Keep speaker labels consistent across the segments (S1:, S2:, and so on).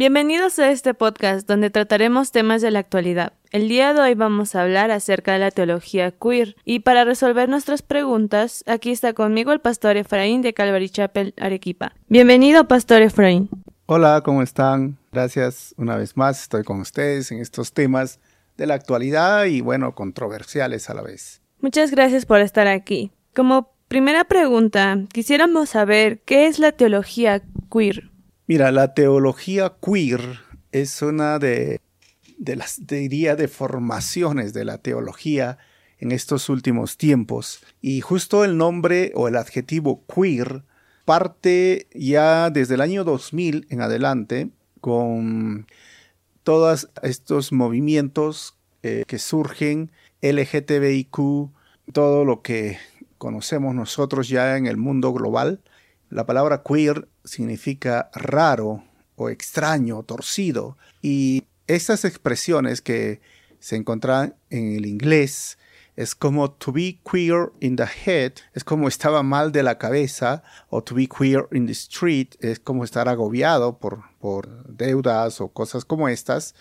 S1: Bienvenidos a este podcast donde trataremos temas de la actualidad. El día de hoy vamos a hablar acerca de la teología queer y para resolver nuestras preguntas, aquí está conmigo el pastor Efraín de Calvary Chapel, Arequipa. Bienvenido, pastor Efraín.
S2: Hola, ¿cómo están? Gracias una vez más, estoy con ustedes en estos temas de la actualidad y bueno, controversiales a la vez.
S1: Muchas gracias por estar aquí. Como primera pregunta, quisiéramos saber qué es la teología queer.
S2: Mira, la teología queer es una de, las, diría, deformaciones de la teología en estos últimos tiempos. Y justo el nombre o el adjetivo queer parte ya desde el año 2000 en adelante con todos estos movimientos eh, que surgen, LGTBIQ, todo lo que conocemos nosotros ya en el mundo global. La palabra queer significa raro o extraño, torcido. Y estas expresiones que se encuentran en el inglés es como to be queer in the head, es como estaba mal de la cabeza, o to be queer in the street, es como estar agobiado por, por deudas o cosas como estas.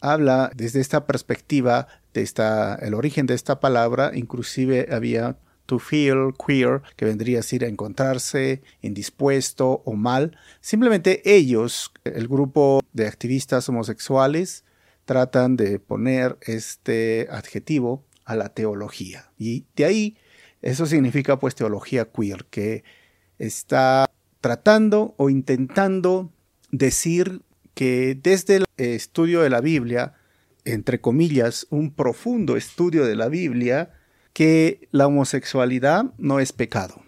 S2: Habla desde esta perspectiva, de esta, el origen de esta palabra, inclusive había to feel queer, que vendría a decir encontrarse indispuesto o mal. Simplemente ellos, el grupo de activistas homosexuales, tratan de poner este adjetivo a la teología. Y de ahí, eso significa pues teología queer, que está tratando o intentando decir que desde el estudio de la Biblia, entre comillas, un profundo estudio de la Biblia, que la homosexualidad no es pecado,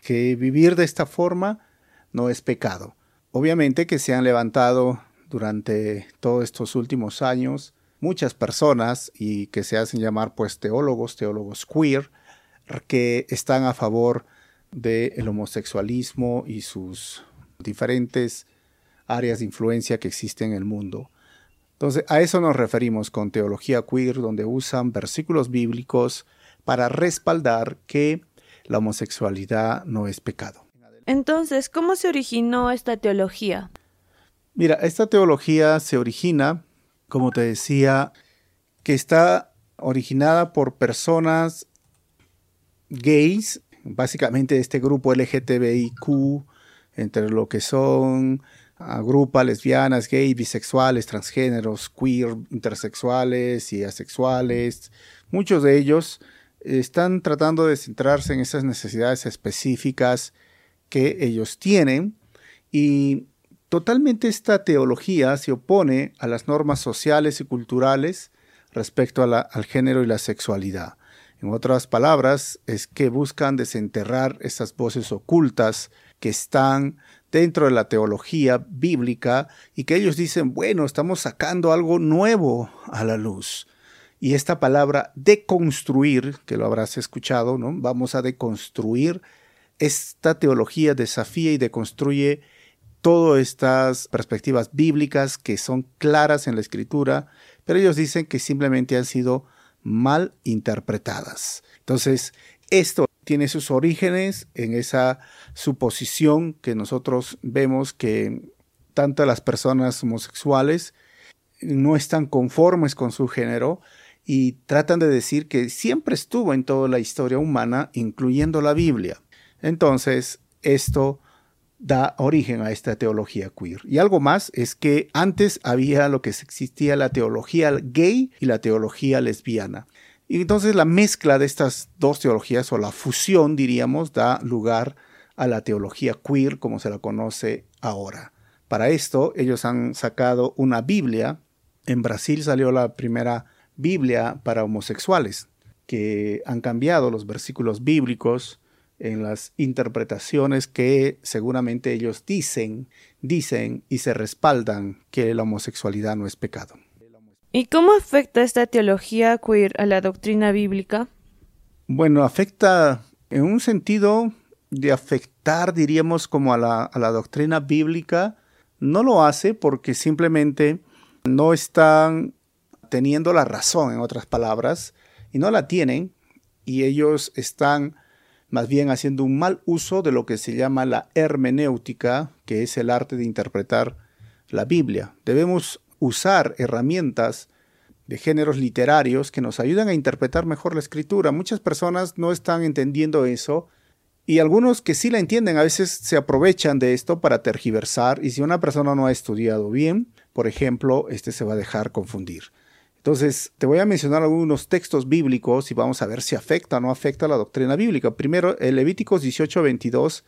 S2: que vivir de esta forma no es pecado. Obviamente que se han levantado durante todos estos últimos años muchas personas y que se hacen llamar pues teólogos, teólogos queer, que están a favor del homosexualismo y sus diferentes áreas de influencia que existen en el mundo. Entonces, a eso nos referimos con teología queer, donde usan versículos bíblicos para respaldar que la homosexualidad no es pecado.
S1: Entonces, ¿cómo se originó esta teología?
S2: Mira, esta teología se origina, como te decía, que está originada por personas gays, básicamente este grupo LGTBIQ, entre lo que son agrupa lesbianas, gays, bisexuales, transgéneros, queer, intersexuales y asexuales. Muchos de ellos están tratando de centrarse en esas necesidades específicas que ellos tienen y totalmente esta teología se opone a las normas sociales y culturales respecto al género y la sexualidad. En otras palabras, es que buscan desenterrar esas voces ocultas que están dentro de la teología bíblica y que ellos dicen, bueno, estamos sacando algo nuevo a la luz. Y esta palabra deconstruir, que lo habrás escuchado, ¿no? Vamos a deconstruir. Esta teología desafía y deconstruye todas estas perspectivas bíblicas que son claras en la escritura, pero ellos dicen que simplemente han sido mal interpretadas. Entonces, esto tiene sus orígenes en esa suposición que nosotros vemos que tanto las personas homosexuales no están conformes con su género y tratan de decir que siempre estuvo en toda la historia humana, incluyendo la Biblia. Entonces, esto da origen a esta teología queer. Y algo más es que antes había lo que existía la teología gay y la teología lesbiana. Y entonces la mezcla de estas dos teologías o la fusión, diríamos, da lugar a la teología queer como se la conoce ahora. Para esto ellos han sacado una Biblia. En Brasil salió la primera Biblia para homosexuales, que han cambiado los versículos bíblicos en las interpretaciones que seguramente ellos dicen, dicen y se respaldan que la homosexualidad no es pecado.
S1: ¿Y cómo afecta esta teología queer a la doctrina bíblica?
S2: Bueno, afecta en un sentido de afectar, diríamos, como a la, a la doctrina bíblica. No lo hace porque simplemente no están teniendo la razón, en otras palabras, y no la tienen, y ellos están más bien haciendo un mal uso de lo que se llama la hermenéutica, que es el arte de interpretar la Biblia. Debemos usar herramientas de géneros literarios que nos ayudan a interpretar mejor la escritura. Muchas personas no están entendiendo eso y algunos que sí la entienden a veces se aprovechan de esto para tergiversar y si una persona no ha estudiado bien, por ejemplo, este se va a dejar confundir. Entonces, te voy a mencionar algunos textos bíblicos y vamos a ver si afecta o no afecta la doctrina bíblica. Primero, el Levíticos 18:22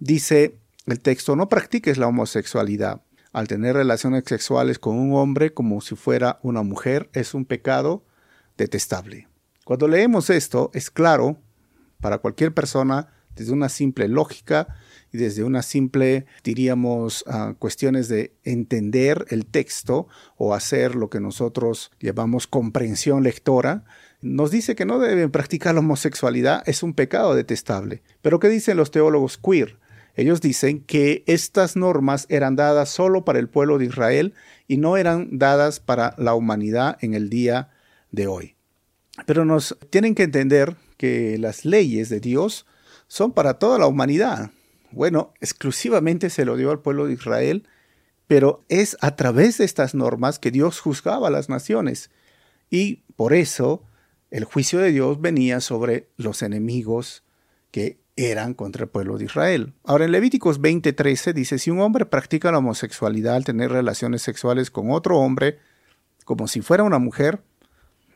S2: dice el texto, no practiques la homosexualidad. Al tener relaciones sexuales con un hombre como si fuera una mujer es un pecado detestable. Cuando leemos esto, es claro para cualquier persona desde una simple lógica y desde una simple, diríamos, ah, cuestiones de entender el texto o hacer lo que nosotros llamamos comprensión lectora, nos dice que no deben practicar la homosexualidad, es un pecado detestable. Pero ¿qué dicen los teólogos queer? Ellos dicen que estas normas eran dadas solo para el pueblo de Israel y no eran dadas para la humanidad en el día de hoy. Pero nos tienen que entender que las leyes de Dios son para toda la humanidad. Bueno, exclusivamente se lo dio al pueblo de Israel, pero es a través de estas normas que Dios juzgaba a las naciones. Y por eso el juicio de Dios venía sobre los enemigos que eran contra el pueblo de Israel. Ahora en Levíticos 20:13 dice, si un hombre practica la homosexualidad al tener relaciones sexuales con otro hombre, como si fuera una mujer,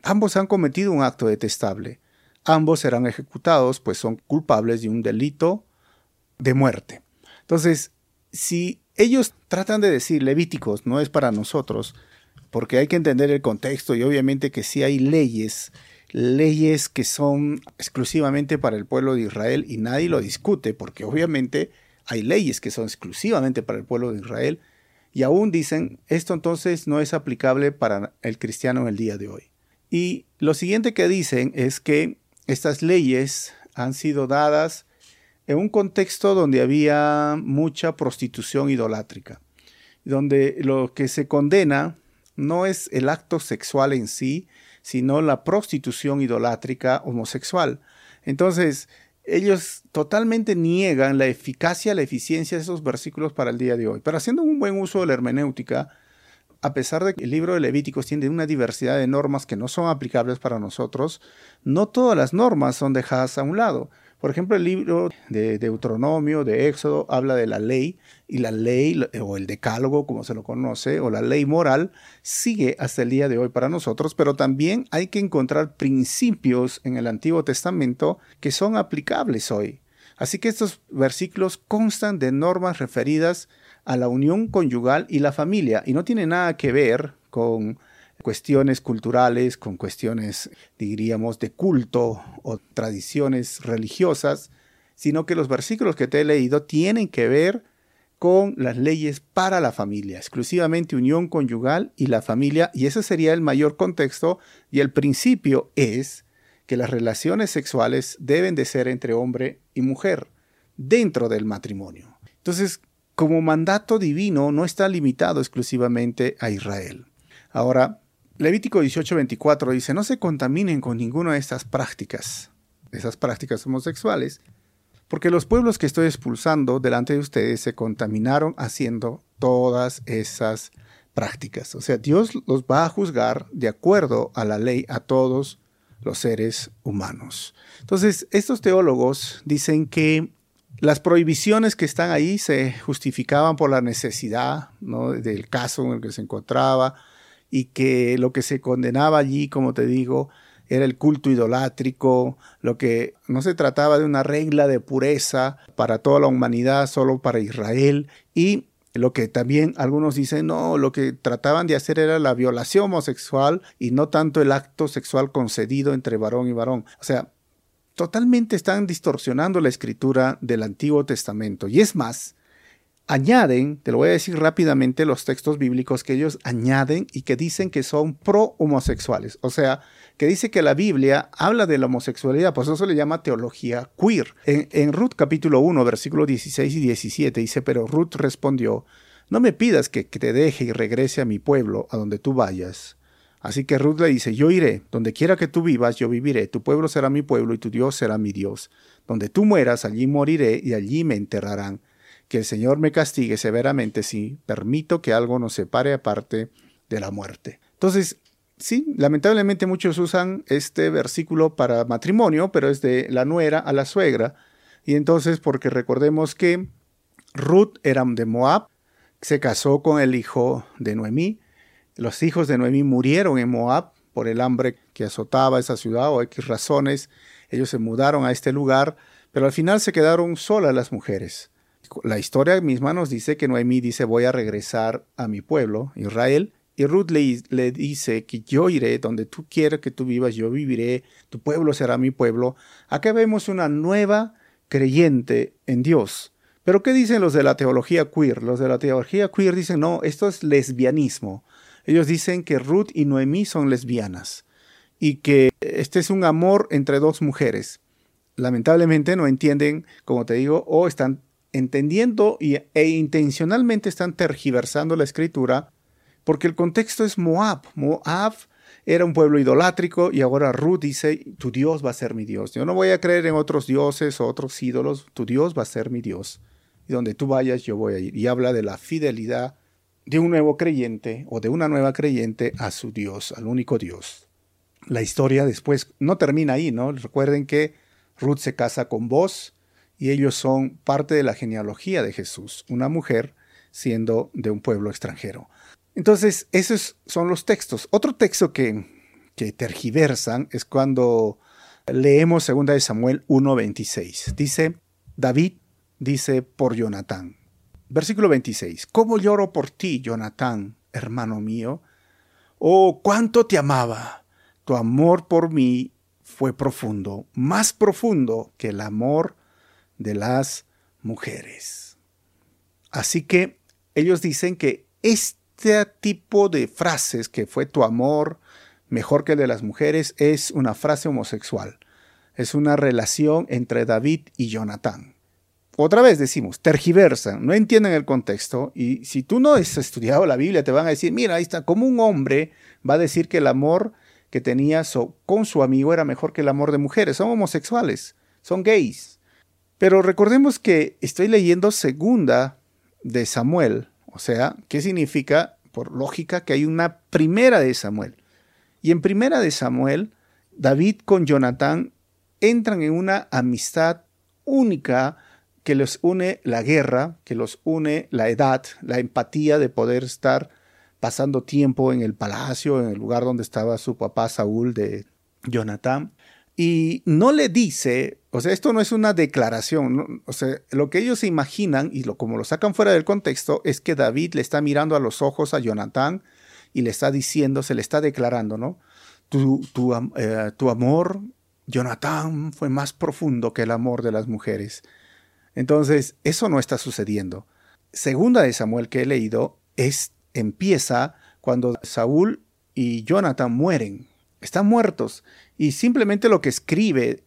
S2: ambos han cometido un acto detestable ambos serán ejecutados, pues son culpables de un delito de muerte. Entonces, si ellos tratan de decir Levíticos no es para nosotros, porque hay que entender el contexto y obviamente que sí hay leyes, leyes que son exclusivamente para el pueblo de Israel y nadie lo discute, porque obviamente hay leyes que son exclusivamente para el pueblo de Israel y aún dicen esto entonces no es aplicable para el cristiano en el día de hoy. Y lo siguiente que dicen es que estas leyes han sido dadas en un contexto donde había mucha prostitución idolátrica, donde lo que se condena no es el acto sexual en sí, sino la prostitución idolátrica homosexual. Entonces, ellos totalmente niegan la eficacia, la eficiencia de esos versículos para el día de hoy. Pero haciendo un buen uso de la hermenéutica, a pesar de que el libro de Levíticos tiene una diversidad de normas que no son aplicables para nosotros, no todas las normas son dejadas a un lado. Por ejemplo, el libro de Deuteronomio, de Éxodo, habla de la ley y la ley o el decálogo, como se lo conoce, o la ley moral, sigue hasta el día de hoy para nosotros, pero también hay que encontrar principios en el Antiguo Testamento que son aplicables hoy. Así que estos versículos constan de normas referidas a la unión conyugal y la familia y no tiene nada que ver con cuestiones culturales, con cuestiones, diríamos, de culto o tradiciones religiosas, sino que los versículos que te he leído tienen que ver con las leyes para la familia, exclusivamente unión conyugal y la familia, y ese sería el mayor contexto, y el principio es que las relaciones sexuales deben de ser entre hombre y mujer dentro del matrimonio. Entonces, como mandato divino no está limitado exclusivamente a Israel. Ahora, Levítico 18:24 dice, no se contaminen con ninguna de estas prácticas, esas prácticas homosexuales, porque los pueblos que estoy expulsando delante de ustedes se contaminaron haciendo todas esas prácticas. O sea, Dios los va a juzgar de acuerdo a la ley a todos los seres humanos. Entonces, estos teólogos dicen que las prohibiciones que están ahí se justificaban por la necesidad del caso en el que se encontraba y que lo que se condenaba allí, como te digo, era el culto idolátrico, lo que no se trataba de una regla de pureza para toda la humanidad, solo para Israel, y lo que también algunos dicen, no, lo que trataban de hacer era la violación homosexual y no tanto el acto sexual concedido entre varón y varón. O sea, totalmente están distorsionando la escritura del Antiguo Testamento. Y es más, añaden, te lo voy a decir rápidamente, los textos bíblicos que ellos añaden y que dicen que son pro-homosexuales. O sea, que dice que la Biblia habla de la homosexualidad, pues eso se le llama teología queer. En, en Ruth capítulo 1, versículos 16 y 17 dice, pero Ruth respondió, no me pidas que te deje y regrese a mi pueblo, a donde tú vayas Así que Ruth le dice, yo iré, donde quiera que tú vivas, yo viviré, tu pueblo será mi pueblo y tu Dios será mi Dios. Donde tú mueras, allí moriré y allí me enterrarán. Que el Señor me castigue severamente si permito que algo nos separe aparte de la muerte. Entonces, sí, lamentablemente muchos usan este versículo para matrimonio, pero es de la nuera a la suegra. Y entonces, porque recordemos que Ruth era de Moab, se casó con el hijo de Noemí. Los hijos de Noemí murieron en Moab por el hambre que azotaba esa ciudad o X razones. Ellos se mudaron a este lugar, pero al final se quedaron solas las mujeres. La historia misma nos dice que Noemí dice voy a regresar a mi pueblo, Israel, y Ruth le, le, dice que yo iré donde tú quieras que tú vivas, yo viviré, tu pueblo será mi pueblo. Acá vemos una nueva creyente en Dios. Pero ¿qué dicen los de la teología queer? Los de la teología queer dicen, no, esto es lesbianismo. Ellos dicen que Ruth y Noemí son lesbianas y que este es un amor entre dos mujeres. Lamentablemente no entienden, como te digo, o están entendiendo e intencionalmente están tergiversando la escritura porque el contexto es Moab. Moab era un pueblo idolátrico y ahora Ruth dice, tu Dios va a ser mi Dios. Yo no voy a creer en otros dioses o otros ídolos, tu Dios va a ser mi Dios. Y donde tú vayas yo voy a ir. Y habla de la fidelidad de un nuevo creyente o de una nueva creyente a su Dios, al único Dios. La historia después no termina ahí, ¿no? Recuerden que Ruth se casa con vos y ellos son parte de la genealogía de Jesús, una mujer siendo de un pueblo extranjero. Entonces, esos son los textos. Otro texto que, que tergiversan es cuando leemos 2 Samuel 1.26. Dice, David dice por Jonatán. Versículo 26. ¿Cómo lloro por ti, Jonatán, hermano mío? Oh, cuánto te amaba. Tu amor por mí fue profundo, más profundo que el amor de las mujeres. Así que ellos dicen que este tipo de frases que fue tu amor mejor que el de las mujeres es una frase homosexual. Es una relación entre David y Jonatán. Otra vez decimos, tergiversan, no entienden el contexto y si tú no has estudiado la Biblia te van a decir, mira, ahí está, como un hombre va a decir que el amor que tenía con su amigo era mejor que el amor de mujeres. Son homosexuales, son gays. Pero recordemos que estoy leyendo segunda de Samuel, o sea, ¿qué significa? Por lógica, que hay una primera de Samuel. Y en primera de Samuel, David con Jonatán entran en una amistad única que les une la guerra, que los une la edad, la empatía de poder estar pasando tiempo en el palacio, en el lugar donde estaba su papá Saúl de Jonatán. Y no le dice, o sea, esto no es una declaración, o sea, lo que ellos se imaginan y lo, como lo sacan fuera del contexto es que David le está mirando a los ojos a Jonatán y le está diciendo, se le está declarando, ¿no? Tu, tu, eh, tu amor, Jonatán, fue más profundo que el amor de las mujeres. Entonces, eso no está sucediendo. Segunda de Samuel que he leído es, empieza cuando Saúl y Jonatán mueren están muertos. Y simplemente lo que escribe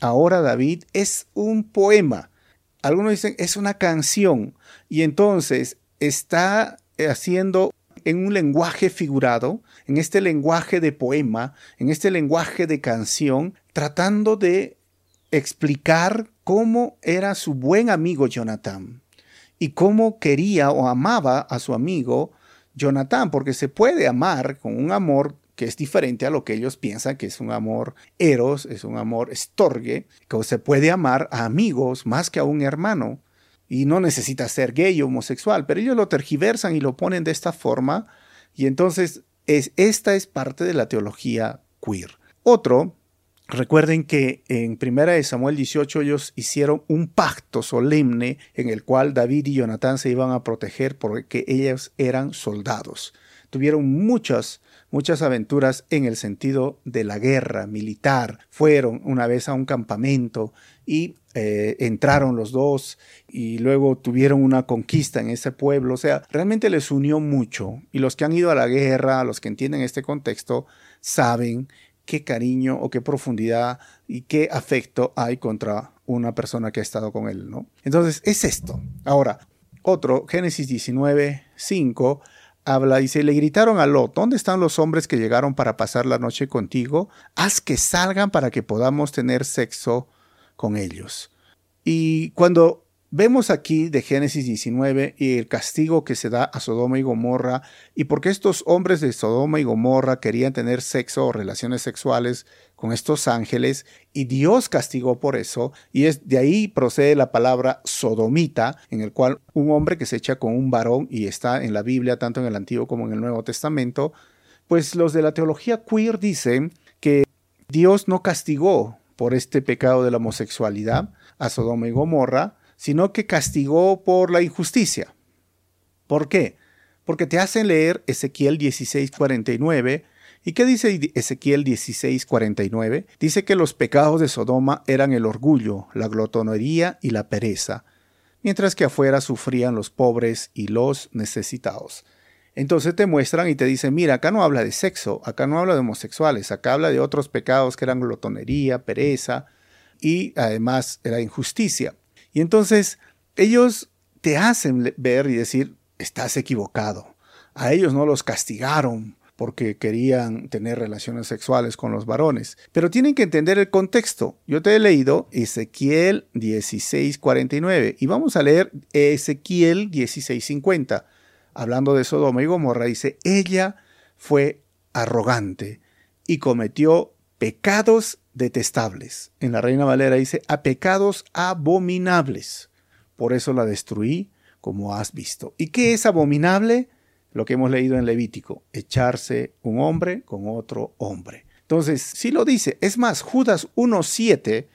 S2: ahora David es un poema. Algunos dicen es una canción. Y entonces está haciendo en un lenguaje figurado, en este lenguaje de poema, en este lenguaje de canción, tratando de explicar cómo era su buen amigo Jonathan y cómo quería o amaba a su amigo Jonathan, porque se puede amar con un amor que es diferente a lo que ellos piensan que es un amor eros, es un amor estorgue, que se puede amar a amigos más que a un hermano. Y no necesita ser gay o homosexual, pero ellos lo tergiversan y lo ponen de esta forma. Y entonces es, esta es parte de la teología queer. Otro, recuerden que en 1 Samuel 18 ellos hicieron un pacto solemne en el cual David y Jonatán se iban a proteger porque ellos eran soldados. Tuvieron muchas muchas aventuras en el sentido de la guerra militar. Fueron una vez a un campamento y eh, entraron los dos y luego tuvieron una conquista en ese pueblo. O sea, realmente les unió mucho. Y los que han ido a la guerra, los que entienden este contexto, saben qué cariño o qué profundidad y qué afecto hay contra una persona que ha estado con él, ¿no? Entonces, es esto. Ahora, otro, Génesis 19, 5, habla, y se le gritaron a Lot, ¿dónde están los hombres que llegaron para pasar la noche contigo? Haz que salgan para que podamos tener sexo con ellos. Y cuando Vemos aquí de Génesis 19 y el castigo que se da a Sodoma y Gomorra y porque estos hombres de Sodoma y Gomorra querían tener sexo o relaciones sexuales con estos ángeles y Dios castigó por eso y es de ahí procede la palabra sodomita en el cual un hombre que se echa con un varón y está en la Biblia tanto en el Antiguo como en el Nuevo Testamento, pues los de la teología queer dicen que Dios no castigó por este pecado de la homosexualidad a Sodoma y Gomorra, sino que castigó por la injusticia. ¿Por qué? Porque te hacen leer Ezequiel 16:49. ¿Y qué dice Ezequiel 16:49? Dice que los pecados de Sodoma eran el orgullo, la glotonería y la pereza, mientras que afuera sufrían los pobres y los necesitados. Entonces te muestran y te dicen, mira, acá no habla de sexo, acá no habla de homosexuales, acá habla de otros pecados que eran glotonería, pereza y además era injusticia. Y entonces ellos te hacen ver y decir, estás equivocado. A ellos no los castigaron porque querían tener relaciones sexuales con los varones. Pero tienen que entender el contexto. Yo te he leído Ezequiel 16:49 y vamos a leer Ezequiel 16:50. Hablando de Sodoma y Gomorra, dice, ella fue arrogante y cometió pecados detestables. En la Reina Valera dice, a pecados abominables. Por eso la destruí, como has visto. ¿Y qué es abominable? Lo que hemos leído en Levítico, echarse un hombre con otro hombre. Entonces, si lo dice, es más, Judas 1.7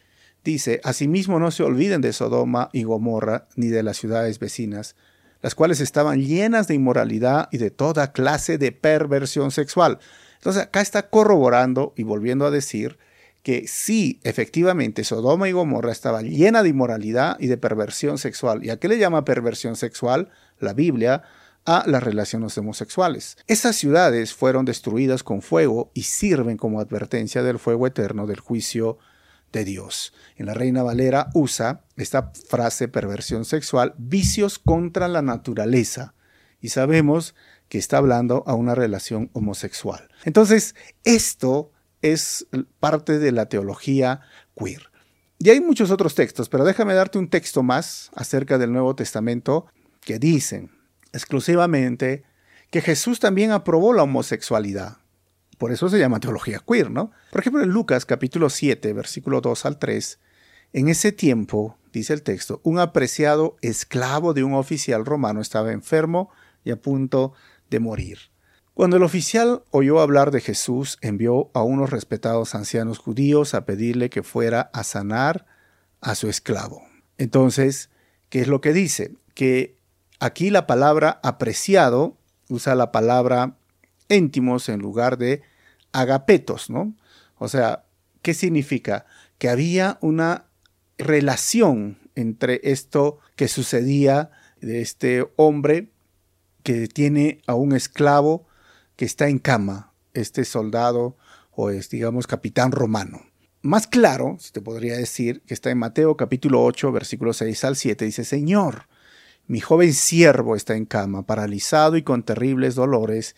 S2: dice, asimismo no se olviden de Sodoma y Gomorra, ni de las ciudades vecinas, las cuales estaban llenas de inmoralidad y de toda clase de perversión sexual. Entonces, acá está corroborando y volviendo a decir que sí, efectivamente, Sodoma y Gomorra estaba llena de inmoralidad y de perversión sexual. ¿Y a qué le llama perversión sexual? La Biblia a las relaciones homosexuales. Esas ciudades fueron destruidas con fuego y sirven como advertencia del fuego eterno del juicio de Dios. En la Reina Valera usa esta frase perversión sexual, vicios contra la naturaleza. Y sabemos que está hablando a una relación homosexual. Entonces, esto es parte de la teología queer. Y hay muchos otros textos, pero déjame darte un texto más acerca del Nuevo Testamento que dicen exclusivamente que Jesús también aprobó la homosexualidad. Por eso se llama teología queer, ¿no? Por ejemplo, en Lucas capítulo 7, versículo 2 al 3, en ese tiempo, dice el texto, un apreciado esclavo de un oficial romano estaba enfermo y a punto de morir. Cuando el oficial oyó hablar de Jesús, envió a unos respetados ancianos judíos a pedirle que fuera a sanar a su esclavo. Entonces, ¿qué es lo que dice? Que aquí la palabra apreciado usa la palabra íntimos en lugar de agapetos, ¿no? O sea, ¿qué significa? Que había una relación entre esto que sucedía de este hombre que tiene a un esclavo que está en cama este soldado o es, digamos, capitán romano. Más claro, se te podría decir, que está en Mateo capítulo 8, versículo 6 al 7, dice, Señor, mi joven siervo está en cama, paralizado y con terribles dolores.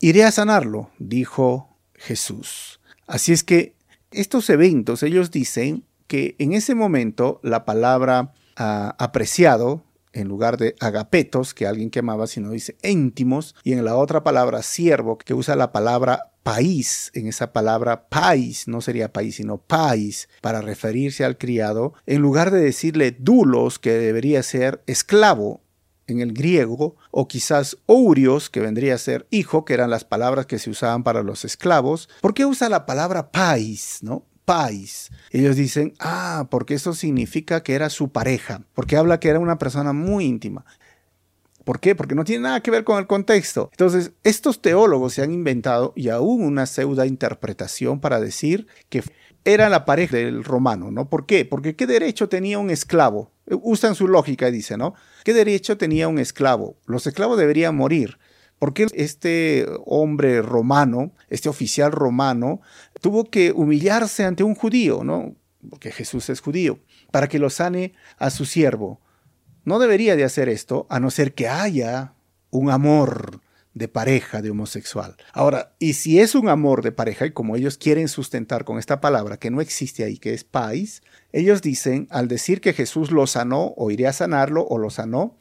S2: Iré a sanarlo, dijo Jesús. Así es que estos eventos, ellos dicen que en ese momento la palabra ah, apreciado en lugar de agapetos, que alguien que amaba, sino dice íntimos, y en la otra palabra siervo, que usa la palabra país, en esa palabra país, no sería país, sino país, para referirse al criado, en lugar de decirle dulos, que debería ser esclavo, en el griego, o quizás ourios, que vendría a ser hijo, que eran las palabras que se usaban para los esclavos. ¿Por qué usa la palabra país? ¿no? País. Ellos dicen, ah, porque eso significa que era su pareja, porque habla que era una persona muy íntima. ¿Por qué? Porque no tiene nada que ver con el contexto. Entonces, estos teólogos se han inventado y aún una pseudo interpretación para decir que era la pareja del romano, ¿no? ¿Por qué? Porque ¿qué derecho tenía un esclavo? Usan su lógica y dicen, ¿no? ¿Qué derecho tenía un esclavo? Los esclavos deberían morir. ¿Por qué este hombre romano, este oficial romano, tuvo que humillarse ante un judío, ¿no? Porque Jesús es judío, para que lo sane a su siervo. No debería de hacer esto a no ser que haya un amor de pareja de homosexual. Ahora, y si es un amor de pareja, y como ellos quieren sustentar con esta palabra que no existe ahí, que es pais, ellos dicen, al decir que Jesús lo sanó, o iría a sanarlo, o lo sanó,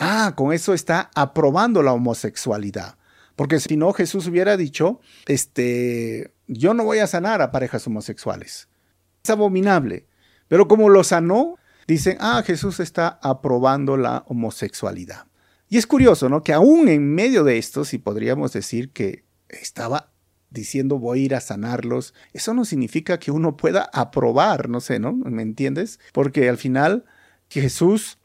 S2: ah, con eso está aprobando la homosexualidad. Porque si no, Jesús hubiera dicho, este, yo no voy a sanar a parejas homosexuales. Es abominable. Pero como lo sanó, dicen, ah, Jesús está aprobando la homosexualidad. Y es curioso, ¿no? Que aún en medio de esto, si podríamos decir que estaba diciendo voy a ir a sanarlos, eso no significa que uno pueda aprobar, no sé, ¿no? ¿Me entiendes? Porque al final Jesús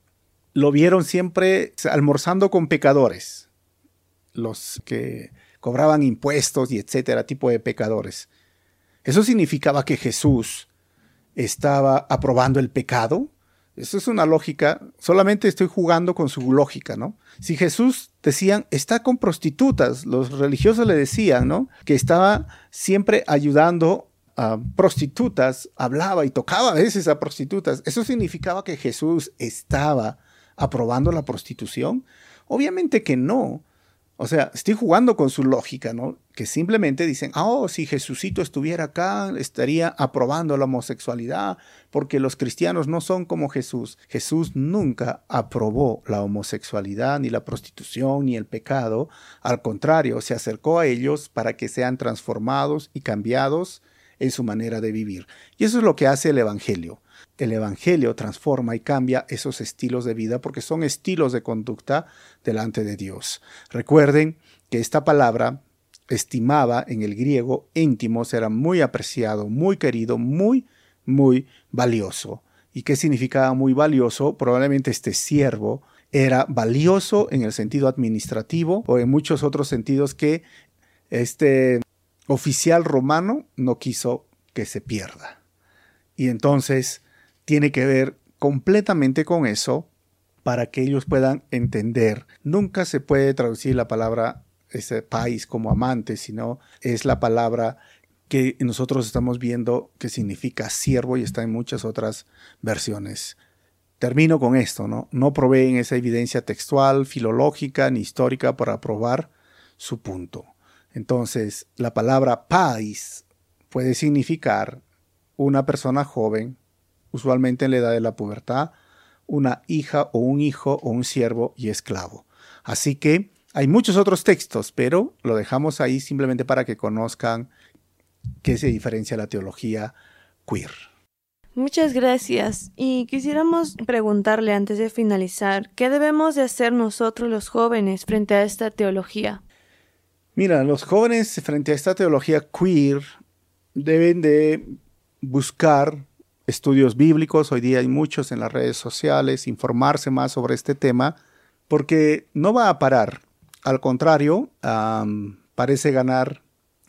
S2: lo vieron siempre almorzando con pecadores, los que cobraban impuestos y etcétera, tipo de pecadores. Eso significaba que Jesús estaba aprobando el pecado. Eso es una lógica, solamente estoy jugando con su lógica, ¿no? Si Jesús decían, está con prostitutas, los religiosos le decían, ¿no? Que estaba siempre ayudando a prostitutas, hablaba y tocaba a veces a prostitutas. ¿Eso significaba que Jesús estaba aprobando la prostitución? Obviamente que no. O sea, estoy jugando con su lógica, ¿no? Que simplemente dicen, oh, si Jesucito estuviera acá, estaría aprobando la homosexualidad, porque los cristianos no son como Jesús. Jesús nunca aprobó la homosexualidad, ni la prostitución, ni el pecado. Al contrario, se acercó a ellos para que sean transformados y cambiados en su manera de vivir. Y eso es lo que hace el Evangelio el Evangelio transforma y cambia esos estilos de vida porque son estilos de conducta delante de Dios. Recuerden que esta palabra estimaba en el griego íntimos era muy apreciado, muy querido, muy, muy valioso. ¿Y qué significaba muy valioso? Probablemente este siervo era valioso en el sentido administrativo o en muchos otros sentidos que este oficial romano no quiso que se pierda. Y entonces tiene que ver completamente con eso para que ellos puedan entender. Nunca se puede traducir la palabra ese país como amante, sino es la palabra que nosotros estamos viendo que significa siervo y está en muchas otras versiones. Termino con esto, ¿no? No proveen esa evidencia textual, filológica ni histórica para probar su punto. Entonces, la palabra país puede significar una persona joven usualmente en la edad de la pubertad, una hija o un hijo o un siervo y esclavo. Así que hay muchos otros textos, pero lo dejamos ahí simplemente para que conozcan qué se diferencia la teología queer.
S1: Muchas gracias. Y quisiéramos preguntarle antes de finalizar, ¿qué debemos de hacer nosotros los jóvenes frente a esta teología?
S2: Mira, los jóvenes frente a esta teología queer deben de buscar estudios bíblicos, hoy día hay muchos en las redes sociales, informarse más sobre este tema, porque no va a parar. Al contrario, parece ganar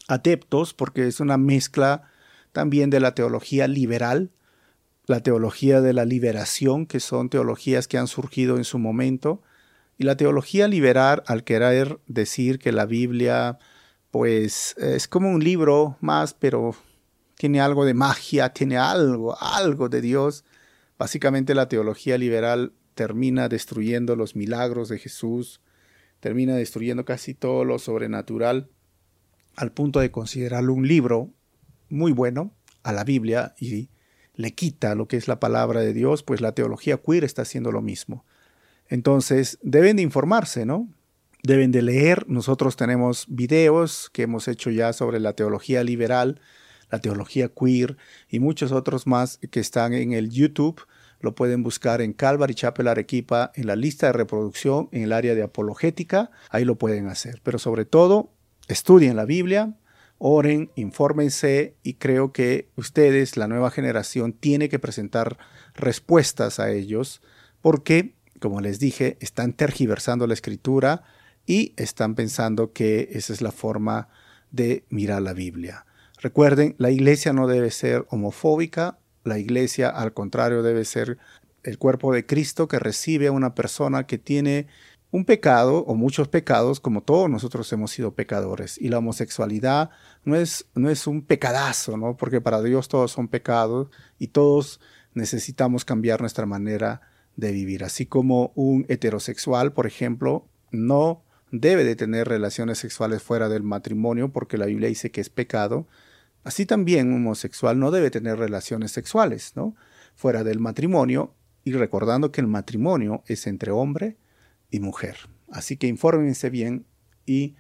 S2: adeptos porque es una mezcla también de la teología liberal, la teología de la liberación, que son teologías que han surgido en su momento, y la teología liberal al querer decir que la Biblia pues es como un libro más, pero tiene algo de magia, tiene algo, algo de Dios. Básicamente la teología liberal termina destruyendo los milagros de Jesús, termina destruyendo casi todo lo sobrenatural, al punto de considerarlo un libro muy bueno a la Biblia y le quita lo que es la palabra de Dios, pues la teología queer está haciendo lo mismo. Entonces, deben de informarse, ¿no? Deben de leer. Nosotros tenemos videos que hemos hecho ya sobre la teología liberal, la teología queer y muchos otros más que están en el YouTube. Lo pueden buscar en Calvary Chapel Arequipa, en la lista de reproducción, en el área de apologética. Ahí lo pueden hacer. Pero sobre todo, estudien la Biblia, oren, infórmense y creo que ustedes, la nueva generación, tiene que presentar respuestas a ellos porque, como les dije, están tergiversando la escritura y están pensando que esa es la forma de mirar la Biblia. Recuerden, la iglesia no debe ser homofóbica, la iglesia al contrario debe ser el cuerpo de Cristo que recibe a una persona que tiene un pecado o muchos pecados, como todos nosotros hemos sido pecadores. Y la homosexualidad no es, no es un pecadazo, ¿no? Porque para Dios todos son pecados y todos necesitamos cambiar nuestra manera de vivir. Así como un heterosexual, por ejemplo, no debe de tener relaciones sexuales fuera del matrimonio porque la Biblia dice que es pecado. Así también un homosexual no debe tener relaciones sexuales, ¿no? Fuera del matrimonio y recordando que el matrimonio es entre hombre y mujer. Así que infórmense bien y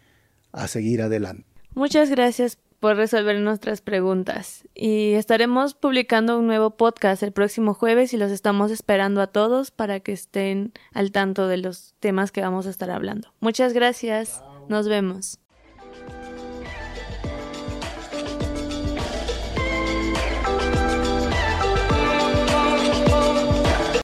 S2: a seguir adelante.
S1: Muchas gracias por resolver nuestras preguntas y estaremos publicando un nuevo podcast el próximo jueves y los estamos esperando a todos para que estén al tanto de los temas que vamos a estar hablando. Muchas gracias. Nos vemos.